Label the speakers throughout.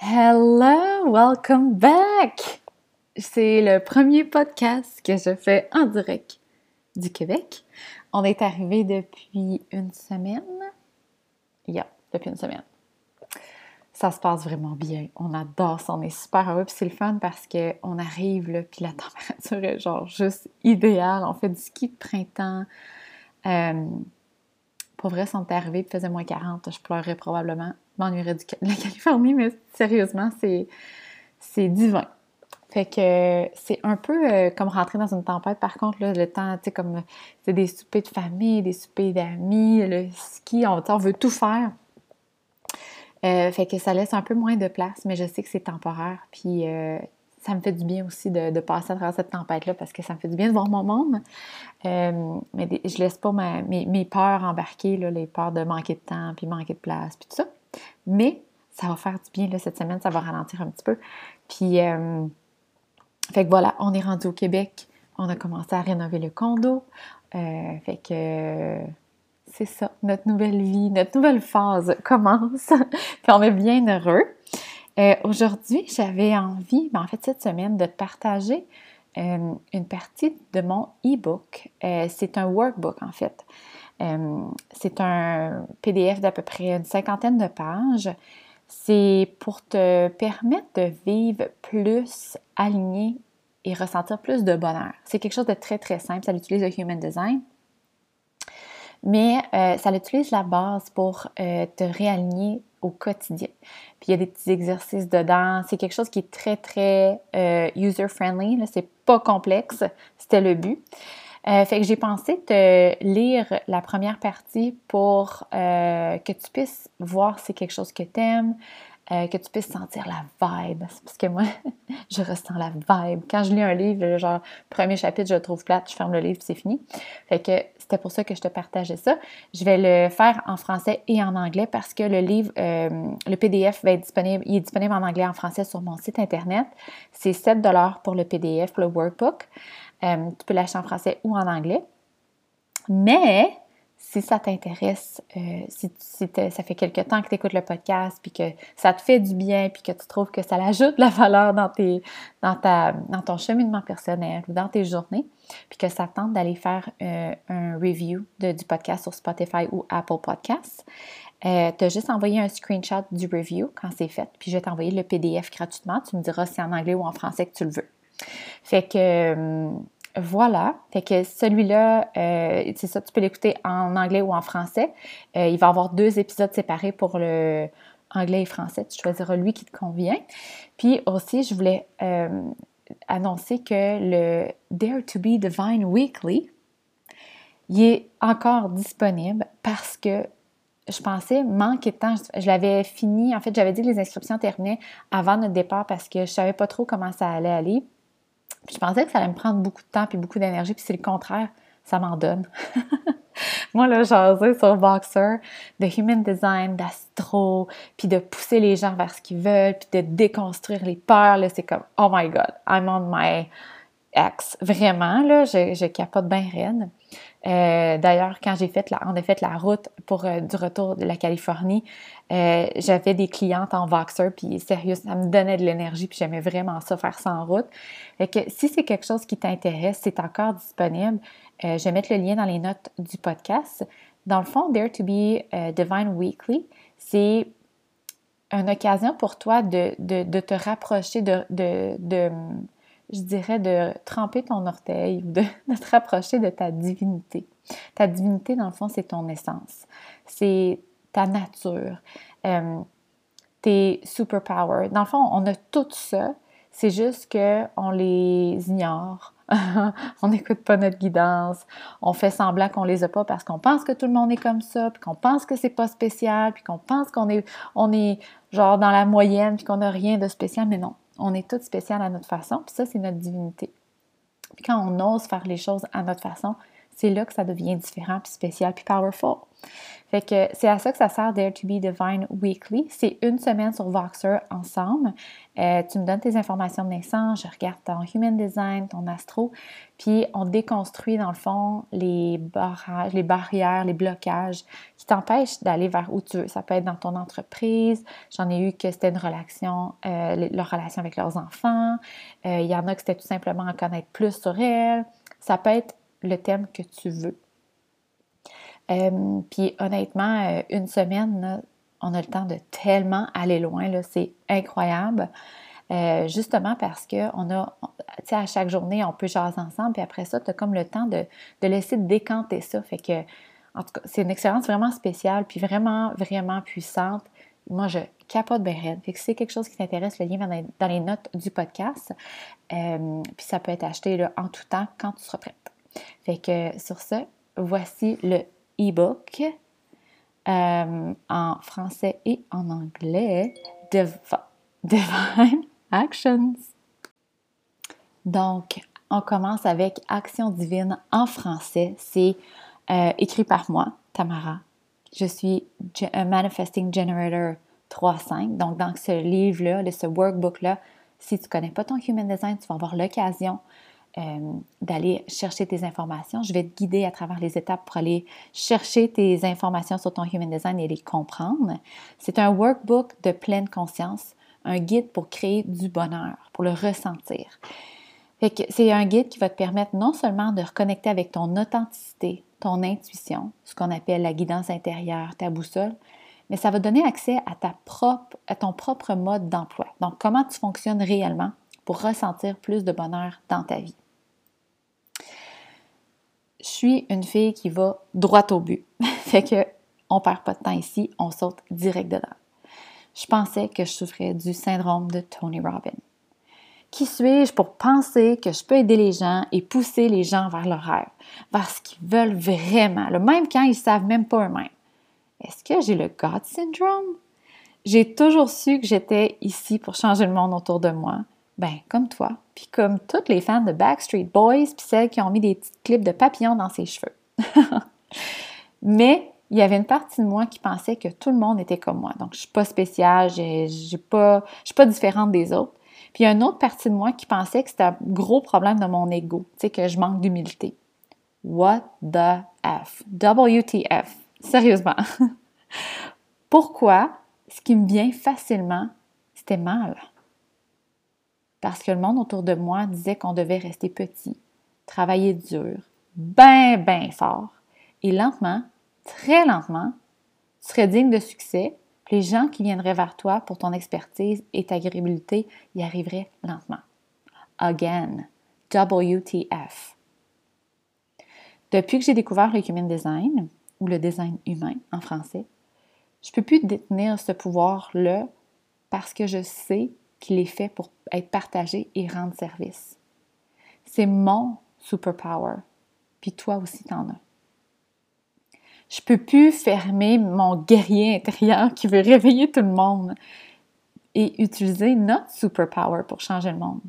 Speaker 1: Hello, welcome back! C'est le premier podcast que je fais en direct du Québec. On est arrivé depuis une semaine. Yeah, depuis une semaine. Ça se passe vraiment bien. On adore ça. On est super heureux. C'est le fun parce qu'on arrive, là, puis la température est genre juste idéale. On fait du ski de printemps. Euh, pour vrai, si on était faisait moins 40, je pleurerais probablement m'ennuierais de la Californie, mais sérieusement, c'est, c'est divin. Fait que c'est un peu euh, comme rentrer dans une tempête. Par contre, là, le temps, tu sais, comme c'est des soupers de famille, des soupers d'amis, le ski, on, on veut tout faire. Euh, fait que ça laisse un peu moins de place, mais je sais que c'est temporaire. Puis euh, ça me fait du bien aussi de, passer à travers cette tempête-là parce que ça me fait du bien de voir mon monde. mais je laisse pas mes, peurs embarquer, les peurs de manquer de temps, puis manquer de place, puis tout ça. Mais ça va faire du bien cette semaine, ça va ralentir un petit peu. Puis, euh, fait que voilà, on est rendu au Québec, on a commencé à rénover le condo. Euh, fait que c'est ça, notre nouvelle vie, notre nouvelle phase commence. Puis on est bien heureux. Euh, aujourd'hui, j'avais envie, ben en fait cette semaine, de partager une partie de mon e-book. c'est un workbook en fait. Euh, c'est un PDF d'à peu près une cinquantaine de pages. C'est pour te permettre de vivre plus aligné et ressentir plus de bonheur. C'est quelque chose de très, très simple. Ça utilise le Human Design. Mais euh, ça utilise la base pour euh, te réaligner au quotidien. Puis il y a des petits exercices dedans. C'est quelque chose qui est très, très user-friendly. C'est pas complexe. C'était le but. Euh, fait que j'ai pensé te lire la première partie pour euh, que tu puisses voir si c'est quelque chose que tu aimes, euh, que tu puisses sentir la vibe. Parce que moi, je ressens la vibe. Quand je lis un livre, genre, premier chapitre, je le trouve plate, je ferme le livre, c'est fini. Fait que c'était pour ça que je te partageais ça. Je vais le faire en français et en anglais parce que le livre, le PDF va être disponible, il est disponible en anglais et en français sur mon site internet. C'est 7 pour le PDF, le workbook. Euh, tu peux l'acheter en français ou en anglais. Mais si ça t'intéresse, euh, si, ça fait quelque temps que tu écoutes le podcast, puis que ça te fait du bien, puis que tu trouves que ça ajoute de la valeur dans, tes, dans, ta, dans ton cheminement personnel ou dans tes journées, puis que ça tente d'aller faire euh, un review du podcast sur Spotify ou Apple Podcasts, euh, tu as juste envoyé un screenshot du review quand c'est fait, puis je vais t'envoyer le PDF gratuitement. Tu me diras si c'est en anglais ou en français que tu le veux. Fait que euh, voilà. Fait que celui-là, euh, c'est ça, tu peux l'écouter en anglais ou en français. Euh, il va avoir deux épisodes séparés pour le anglais et français. Tu choisiras lui qui te convient. Puis aussi, je voulais annoncer que le Dare to be Divine Weekly, il est encore disponible parce que je pensais manquer de temps. Je, l'avais fini. En fait, j'avais dit que les inscriptions terminaient avant notre départ parce que je savais pas trop comment ça allait aller je pensais que ça allait me prendre beaucoup de temps et beaucoup d'énergie, puis c'est le contraire, ça m'en donne. Moi, là, j'osais sur Boxer de human design, d'astro, puis de pousser les gens vers ce qu'ils veulent, puis de déconstruire les peurs, là, c'est comme, oh my God, I'm on my ex. Vraiment, là, je, je capote bien raide. Euh, d'ailleurs, quand j'ai fait la, on a fait la route pour euh, du retour de la Californie, euh, j'avais des clientes en Voxer, puis sérieux, ça me donnait de l'énergie, puis j'aimais vraiment ça, faire ça en route. Fait que si c'est quelque chose qui t'intéresse, c'est encore disponible. je vais mettre le lien dans les notes du podcast. Dans le fond, Dare to be Divine Weekly, c'est une occasion pour toi de, de, te rapprocher de, de je dirais, de tremper ton orteil ou de, te rapprocher de ta divinité. Ta divinité, dans le fond, c'est ton essence. C'est ta nature. Euh, tes superpowers. Dans le fond, on a tout ça. C'est juste qu'on les ignore. on n'écoute pas notre guidance. On fait semblant qu'on les a pas parce qu'on pense que tout le monde est comme ça, puis qu'on pense que c'est pas spécial, puis qu'on pense qu'on est, on est genre dans la moyenne, puis qu'on n'a rien de spécial. Mais non, on est toutes spéciales à notre façon, puis ça, c'est notre divinité. Puis quand on ose faire les choses à notre façon, c'est là que ça devient différent, puis spécial, puis powerful. Fait que c'est à ça que ça sert Dare to be Divine Weekly. C'est une semaine sur Voxer ensemble. Euh, tu me donnes tes informations de naissance, je regarde ton human design, ton astro, puis on déconstruit dans le fond les barrages, les barrières, les blocages qui t'empêchent d'aller vers où tu veux. Ça peut être dans ton entreprise. J'en ai eu que c'était une relation, euh, leur relation avec leurs enfants. Euh, il y en a que c'était tout simplement en connaître plus sur elles. Ça peut être le thème que tu veux. Euh, puis honnêtement, euh, une semaine, on a le temps de tellement aller loin, c'est incroyable. Euh, justement parce que on a, tu sais, à chaque journée, on peut jaser ensemble, puis après ça, tu as comme le temps de, laisser décanter ça. Fait que, en tout cas, c'est une expérience vraiment spéciale, puis vraiment, vraiment puissante. Moi, je capote bien. Fait que si c'est quelque chose qui t'intéresse, le lien va dans les notes du podcast. puis ça peut être acheté en tout temps quand tu seras prête. Fait que sur ce, voici le e-book euh, en français et en anglais, Divine Actions. Donc, on commence avec Action divine en français. C'est euh, écrit par moi, Tamara. Je suis un Manifesting Generator 3.5. Donc, dans ce livre-là, ce workbook-là, si tu ne connais pas ton Human Design, tu vas avoir l'occasion euh, d'aller chercher tes informations. Je vais te guider à travers les étapes pour aller chercher tes informations sur ton Human Design et les comprendre. C'est un workbook de pleine conscience, un guide pour créer du bonheur, pour le ressentir. C'est un guide qui va te permettre non seulement de reconnecter avec ton authenticité, ton intuition, ce qu'on appelle la guidance intérieure, ta boussole, mais ça va donner accès à, ta propre, à ton propre mode d'emploi. Donc, comment tu fonctionnes réellement pour ressentir plus de bonheur dans ta vie je suis une fille qui va droit au but. fait que on perd pas de temps ici, on saute direct dedans. Je pensais que je souffrais du syndrome de Tony Robbins. Qui suis-je pour penser que je peux aider les gens et pousser les gens vers leur rêve, vers ce qu'ils veulent vraiment, le même quand ils savent même pas eux-mêmes? Est-ce que j'ai le God syndrome? J'ai toujours su que j'étais ici pour changer le monde autour de moi, ben, comme toi, puis comme toutes les fans de Backstreet Boys, puis celles qui ont mis des petits clips de papillons dans ses cheveux. Mais il y avait une partie de moi qui pensait que tout le monde était comme moi. Donc, je suis pas spéciale, je suis pas différente des autres. Puis il y a une autre partie de moi qui pensait que c'était un gros problème de mon ego, tu sais, que je manque d'humilité. What the F? WTF? Sérieusement. Pourquoi ce qui me vient facilement, c'était mal? Parce que le monde autour de moi disait qu'on devait rester petit, travailler dur, bien, bien fort, et lentement, très lentement, tu serais digne de succès, les gens qui viendraient vers toi pour ton expertise et ta agréabilité y arriveraient lentement. Again, WTF. Depuis que j'ai découvert le Human Design, ou le design humain en français, je ne peux plus détenir ce pouvoir-là parce que je sais qu'il est fait pour être partagé et rendre service. C'est mon superpower, puis toi aussi t'en as. Je peux plus fermer mon guerrier intérieur qui veut réveiller tout le monde et utiliser notre superpower pour changer le monde.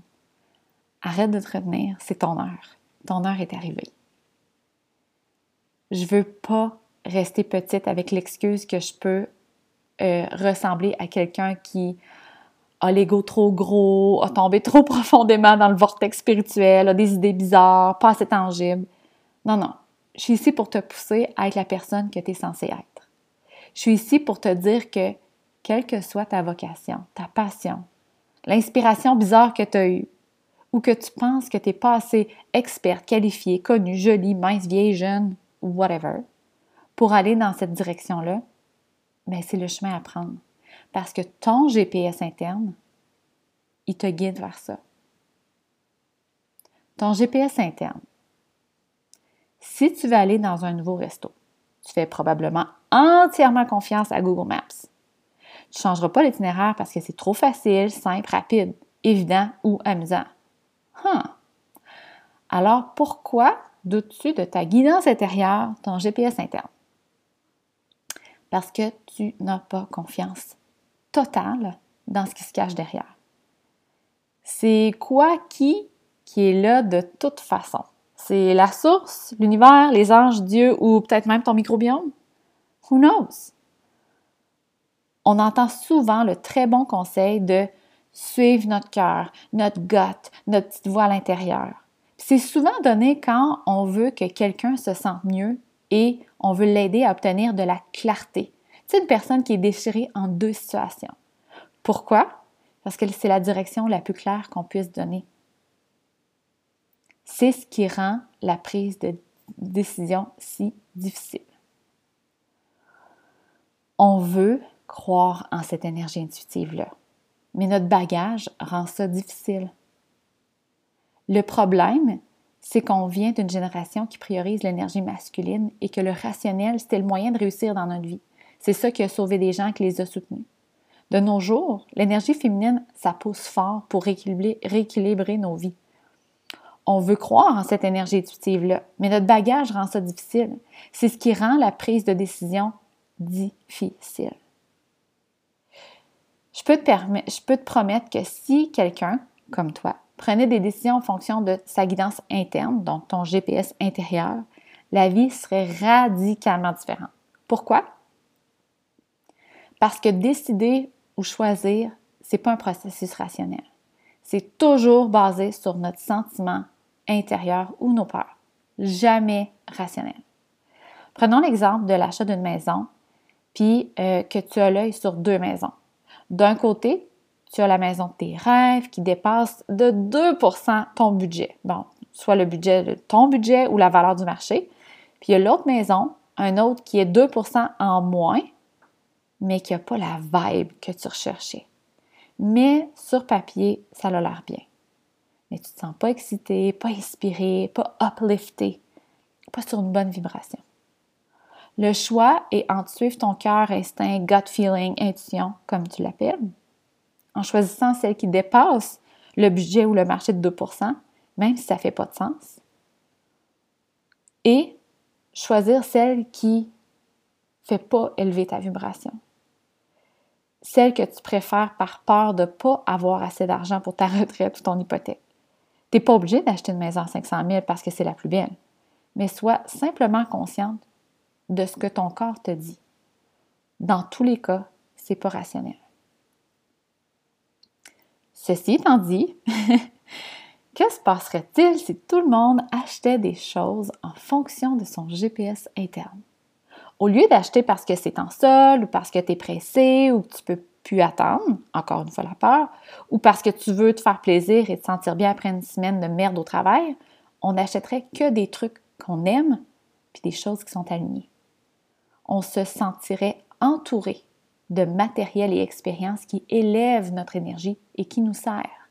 Speaker 1: Arrête de te retenir, c'est ton heure. Ton heure est arrivée. Je veux pas rester petite avec l'excuse que je peux euh, ressembler à quelqu'un qui a l'ego trop gros, a tombé trop profondément dans le vortex spirituel, a des idées bizarres, pas assez tangibles. Non, non. Je suis ici pour te pousser à être la personne que tu es censée être. Je suis ici pour te dire que, quelle que soit ta vocation, ta passion, l'inspiration bizarre que tu as eue, ou que tu penses que tu n'es pas assez experte, qualifiée, connue, jolie, mince, vieille, jeune, whatever, pour aller dans cette direction-là, mais ben, c'est le chemin à prendre. Parce que ton GPS interne, il te guide vers ça. Ton GPS interne. Si tu veux aller dans un nouveau resto, tu fais probablement entièrement confiance à Google Maps. Tu ne changeras pas l'itinéraire parce que c'est trop facile, simple, rapide, évident ou amusant. Alors pourquoi doutes-tu de ta guidance intérieure, ton GPS interne? Parce que tu n'as pas confiance total dans ce qui se cache derrière. C'est quoi qui qui est là de toute façon? C'est la source, l'univers, les anges, Dieu ou peut-être même ton microbiome? Who knows? On entend souvent le très bon conseil de suivre notre cœur, notre gut, notre petite voix à l'intérieur. C'est souvent donné quand on veut que quelqu'un se sente mieux et on veut l'aider à obtenir de la clarté. C'est une personne qui est déchirée en deux situations. Pourquoi? Parce que c'est la direction la plus claire qu'on puisse donner. C'est ce qui rend la prise de décision si difficile. On veut croire en cette énergie intuitive-là, mais notre bagage rend ça difficile. Le problème, c'est qu'on vient d'une génération qui priorise l'énergie masculine et que le rationnel, c'était le moyen de réussir dans notre vie. C'est ça qui a sauvé des gens, qui les a soutenus. De nos jours, l'énergie féminine, ça pousse fort pour rééquilibrer, nos vies. On veut croire en cette énergie intuitive-là, mais notre bagage rend ça difficile. C'est ce qui rend la prise de décision difficile. Je peux te, je peux te promettre que si quelqu'un, comme toi, prenait des décisions en fonction de sa guidance interne, donc ton GPS intérieur, la vie serait radicalement différente. Pourquoi? Parce que décider ou choisir, c'est pas un processus rationnel. C'est toujours basé sur notre sentiment intérieur ou nos peurs. Jamais rationnel. Prenons l'exemple de l'achat d'une maison, puis euh, que tu as l'œil sur deux maisons. D'un côté, tu as la maison de tes rêves qui dépasse de 2% ton budget. Bon, soit le budget de ton budget ou la valeur du marché. Puis il y a l'autre maison, un autre qui est 2% en moins, mais qui n'a pas la vibe que tu recherchais. Mais sur papier, ça a l'air bien. Mais tu ne te sens pas excité, pas inspiré, pas uplifté, pas sur une bonne vibration. Le choix est entre suivre ton cœur, instinct, gut feeling, intuition, comme tu l'appelles, en choisissant celle qui dépasse le budget ou le marché de 2% même si ça ne fait pas de sens, et choisir celle qui ne fait pas élever ta vibration. Celle que tu préfères par peur de ne pas avoir assez d'argent pour ta retraite ou ton hypothèque. Tu n'es pas obligé d'acheter une maison à 500 000 parce que c'est la plus belle, mais sois simplement consciente de ce que ton corps te dit. Dans tous les cas, c'est pas rationnel. Ceci étant dit, que se passerait-il si tout le monde achetait des choses en fonction de son GPS interne? Au lieu d'acheter parce que c'est en sol ou parce que tu es pressé ou que tu peux plus attendre, encore une fois la peur, ou parce que tu veux te faire plaisir et te sentir bien après une semaine de merde au travail, on n'achèterait que des trucs qu'on aime puis des choses qui sont alignées. On se sentirait entouré de matériel et expériences qui élèvent notre énergie et qui nous sert.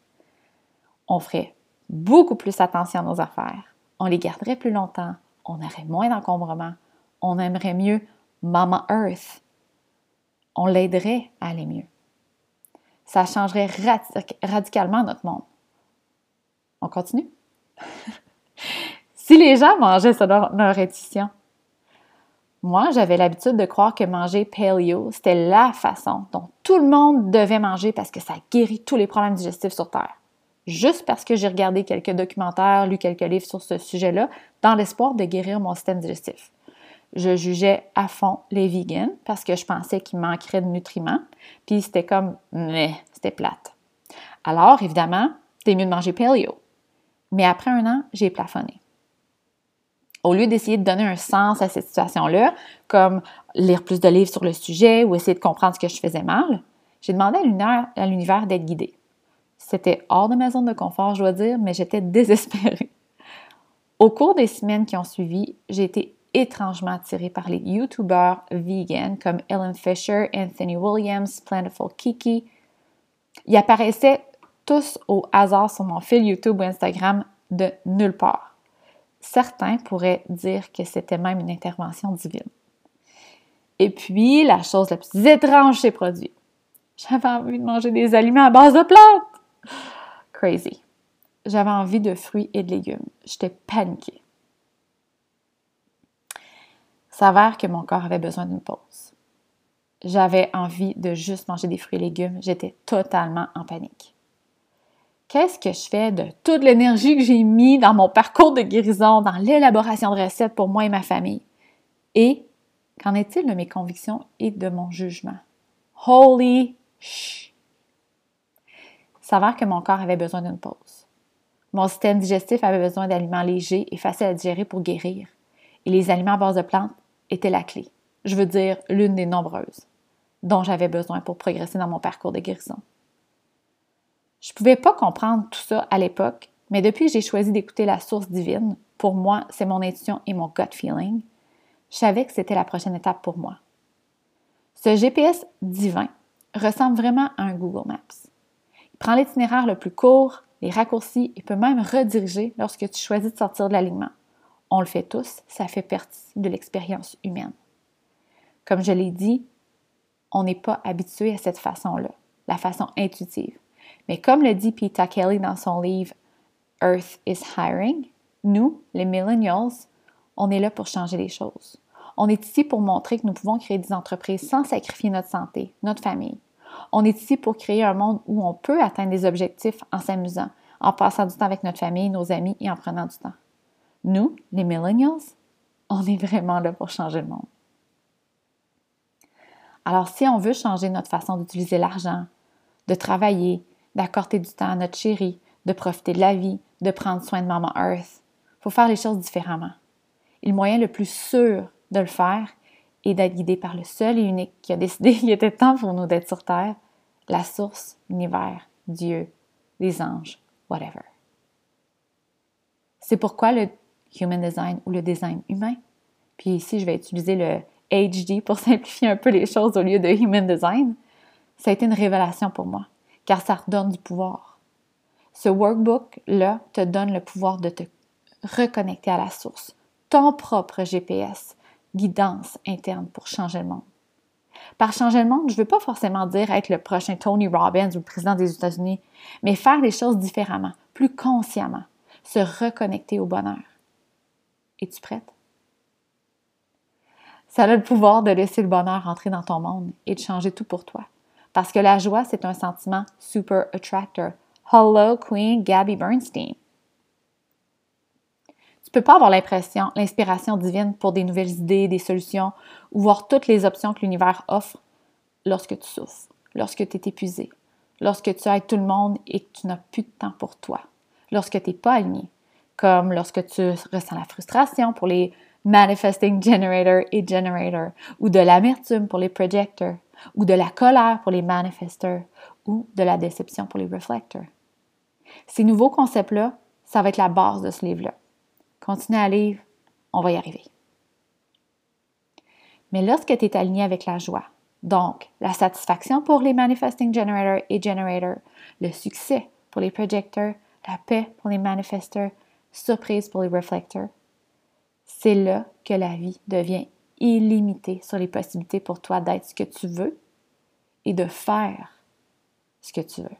Speaker 1: On ferait beaucoup plus attention à nos affaires, on les garderait plus longtemps, on aurait moins d'encombrement, on aimerait mieux Mama Earth, on l'aiderait à aller mieux. Ça changerait radicalement notre monde. On continue? si les gens mangeaient selon leur intuition, moi, j'avais l'habitude de croire que manger paleo, c'était la façon dont tout le monde devait manger parce que ça guérit tous les problèmes digestifs sur Terre. Juste parce que j'ai regardé quelques documentaires, lu quelques livres sur ce sujet-là, dans l'espoir de guérir mon système digestif. Je jugeais à fond les vegans parce que je pensais qu'ils manqueraient de nutriments, puis c'était comme, mais c'était plate. Alors, évidemment, c'était mieux de manger paleo. Mais après un an, j'ai plafonné au lieu d'essayer de donner un sens à cette situation-là, comme lire plus de livres sur le sujet ou essayer de comprendre ce que je faisais mal, j'ai demandé à l'univers d'être guidé. C'était hors de ma zone de confort, je dois dire, mais j'étais désespérée. Au cours des semaines qui ont suivi, j'ai été étrangement attirée par les YouTubers vegan comme Ellen Fisher, Anthony Williams, Plentiful Kiki. Ils apparaissaient tous au hasard sur mon fil YouTube ou Instagram de nulle part. Certains pourraient dire que c'était même une intervention divine. Et puis, la chose la plus étrange ces produits. J'avais envie de manger des aliments à base de plantes. Crazy. J'avais envie de fruits et de légumes. J'étais paniquée. S'avère que mon corps avait besoin d'une pause. J'avais envie de juste manger des fruits et légumes. J'étais totalement en panique. Qu'est-ce que je fais de toute l'énergie que j'ai mis dans mon parcours de guérison, dans l'élaboration de recettes pour moi et ma famille? Et qu'en est-il de mes convictions et de mon jugement? Holy shh! S'avère que mon corps avait besoin d'une pause. Mon système digestif avait besoin d'aliments légers et faciles à digérer pour guérir. Et les aliments à base de plantes étaient la clé. Je veux dire, l'une des nombreuses dont j'avais besoin pour progresser dans mon parcours de guérison. Je ne pouvais pas comprendre tout ça à l'époque, mais depuis que j'ai choisi d'écouter la source divine, pour moi, c'est mon intuition et mon gut feeling, je savais que c'était la prochaine étape pour moi. Ce GPS divin ressemble vraiment à un Google Maps. Il prend l'itinéraire le plus court, les raccourcis et peut même rediriger lorsque tu choisis de sortir de l'alignement. On le fait tous, ça fait partie de l'expérience humaine. Comme je l'ai dit, on n'est pas habitué à cette façon-là, la façon intuitive. Mais comme le dit Peter Kelly dans son livre Earth is Hiring, nous, les millennials, on est là pour changer les choses. On est ici pour montrer que nous pouvons créer des entreprises sans sacrifier notre santé, notre famille. On est ici pour créer un monde où on peut atteindre des objectifs en s'amusant, en passant du temps avec notre famille, nos amis et en prenant du temps. Nous, les millennials, on est vraiment là pour changer le monde. Alors, si on veut changer notre façon d'utiliser l'argent, de travailler, d'accorder du temps à notre chérie, de profiter de la vie, de prendre soin de Maman Earth, il faut faire les choses différemment. Et le moyen le plus sûr de le faire est d'être guidé par le seul et unique qui a décidé qu'il était temps pour nous d'être sur Terre, la source, l'univers, Dieu, les anges, whatever. C'est pourquoi le Human Design ou le design humain, puis ici je vais utiliser le HD pour simplifier un peu les choses au lieu de Human Design, ça a été une révélation pour moi, car ça redonne du pouvoir. Ce workbook-là te donne le pouvoir de te reconnecter à la source, ton propre GPS, guidance interne pour changer le monde. Par changer le monde, je ne veux pas forcément dire être le prochain Tony Robbins ou le président des États-Unis, mais faire les choses différemment, plus consciemment, se reconnecter au bonheur. Es-tu prête? Ça a le pouvoir de laisser le bonheur entrer dans ton monde et de changer tout pour toi. Parce que la joie, c'est un sentiment super attractor. Hello, Queen Gabby Bernstein. Tu peux pas avoir l'impression, l'inspiration divine pour des nouvelles idées, des solutions ou voir toutes les options que l'univers offre lorsque tu souffres, lorsque tu es épuisé, lorsque tu aides tout le monde et que tu n'as plus de temps pour toi, lorsque tu n'es pas aligné, comme lorsque tu ressens la frustration pour les manifesting generator et generator, ou de l'amertume pour les projectors, ou de la colère pour les manifestors, ou de la déception pour les reflectors. Ces nouveaux concepts-là, ça va être la base de ce livre-là. Continue à lire, on va y arriver. Mais lorsque tu es aligné avec la joie, donc la satisfaction pour les manifesting generator et generator, le succès pour les projectors, la paix pour les manifestors, surprise pour les reflectors, c'est là que la vie devient illimitée sur les possibilités pour toi d'être ce que tu veux et de faire ce que tu veux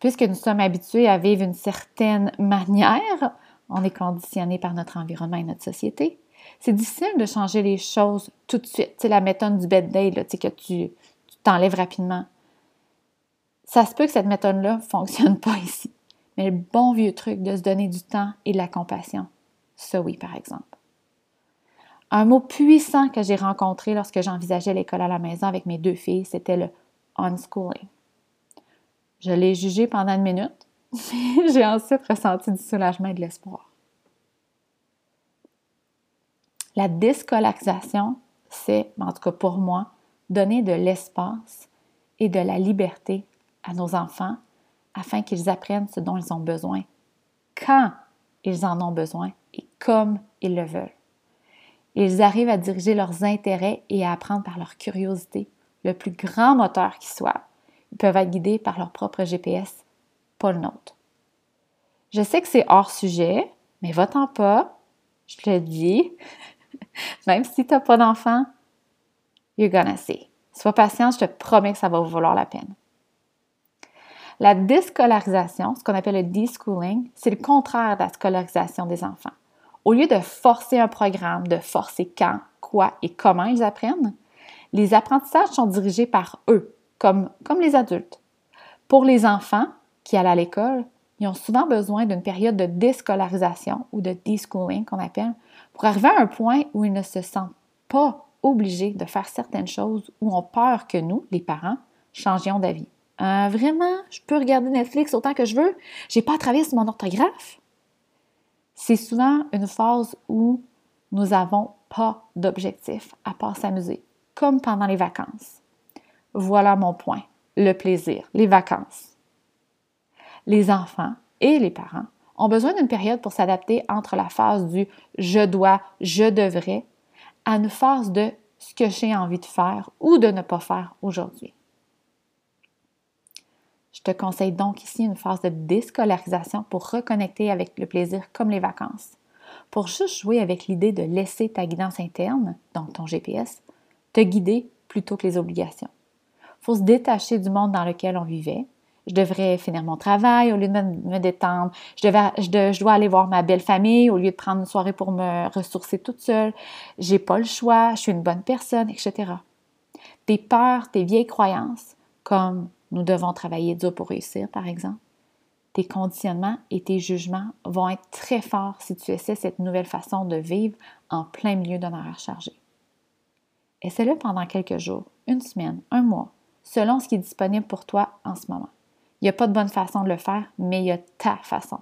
Speaker 1: puisque nous sommes habitués à vivre d'une certaine manière, on est conditionné par notre environnement et notre société. C'est difficile de changer les choses tout de suite. C'est la méthode du bed day là, que tu t'enlèves rapidement. Ça se peut que cette méthode-là ne fonctionne pas ici. Mais le bon vieux truc de se donner du temps et de la compassion, ça oui, par exemple. Un mot puissant que j'ai rencontré lorsque j'envisageais l'école à la maison avec mes deux filles, c'était le unschooling. Je l'ai jugé pendant une minute, mais j'ai ensuite ressenti du soulagement et de l'espoir. La déscolarisation, c'est, en tout cas pour moi, donner de l'espace et de la liberté à nos enfants afin qu'ils apprennent ce dont ils ont besoin, quand ils en ont besoin et comme ils le veulent. Ils arrivent à diriger leurs intérêts et à apprendre par leur curiosité, le plus grand moteur qui soit, peuvent être guidés par leur propre GPS, pas le nôtre. Je sais que c'est hors sujet, mais va-t'en pas, je te le dis. Même si tu n'as pas d'enfant, you're gonna see. Sois patient, je te promets que ça va vous valoir la peine. La déscolarisation, ce qu'on appelle le deschooling, c'est le contraire de la scolarisation des enfants. Au lieu de forcer un programme, de forcer quand, quoi et comment ils apprennent, les apprentissages sont dirigés par eux, comme, comme les adultes. Pour les enfants qui allent à l'école, ils ont souvent besoin d'une période de déscolarisation ou de deschooling qu'on appelle pour arriver à un point où ils ne se sentent pas obligés de faire certaines choses ou ont peur que nous, les parents, changions d'avis. Euh, vraiment, je peux regarder Netflix autant que je veux. J'ai pas à travailler sur mon orthographe. C'est souvent une phase où nous n'avons pas d'objectif à part s'amuser, comme pendant les vacances. Voilà mon point, le plaisir, les vacances. Les enfants et les parents ont besoin d'une période pour s'adapter entre la phase du je dois, je devrais à une phase de ce que j'ai envie de faire ou de ne pas faire aujourd'hui. Je te conseille donc ici une phase de déscolarisation pour reconnecter avec le plaisir comme les vacances. Pour juste jouer avec l'idée de laisser ta guidance interne, donc ton GPS, te guider plutôt que les obligations. Faut se détacher du monde dans lequel on vivait. Je devrais finir mon travail au lieu de me détendre. Je, je, dois aller voir ma belle famille au lieu de prendre une soirée pour me ressourcer toute seule. J'ai pas le choix, je suis une bonne personne, etc. Tes peurs, tes vieilles croyances, comme nous devons travailler dur pour réussir, par exemple. Tes conditionnements et tes jugements vont être très forts si tu essaies cette nouvelle façon de vivre en plein milieu d'un horaire chargé. Essaie-le pendant quelques jours, une semaine, un mois, selon ce qui est disponible pour toi en ce moment. Il n'y a pas de bonne façon de le faire, mais il y a ta façon.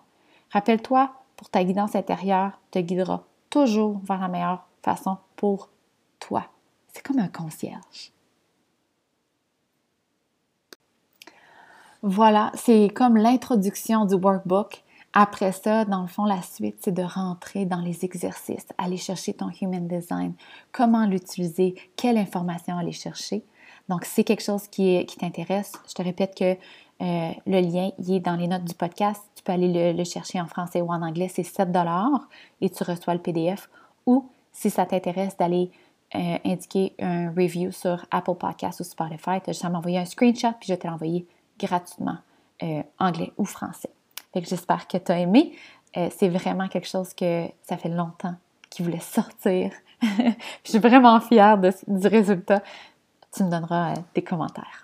Speaker 1: Rappelle-toi, pour ta guidance intérieure te guidera toujours vers la meilleure façon pour toi. C'est comme un concierge. Voilà, c'est comme l'introduction du workbook. Après ça, dans le fond, la suite, c'est de rentrer dans les exercices, aller chercher ton Human Design, comment l'utiliser, quelle information aller chercher. Donc, si c'est quelque chose qui, t'intéresse, je te répète que euh, le lien est dans les notes du podcast. Tu peux aller le, chercher en français ou en anglais. C'est 7 et tu reçois le PDF. Ou, si ça t'intéresse d'aller euh, indiquer un review sur Apple Podcast ou Spotify, tu as juste à m'envoyer un screenshot puis je vais te l'envoyer gratuitement, euh, anglais ou français. j'espère que tu as aimé. Euh, c'est vraiment quelque chose que ça fait longtemps qu'il voulait sortir. je suis vraiment fière du résultat. Tu me donneras des commentaires.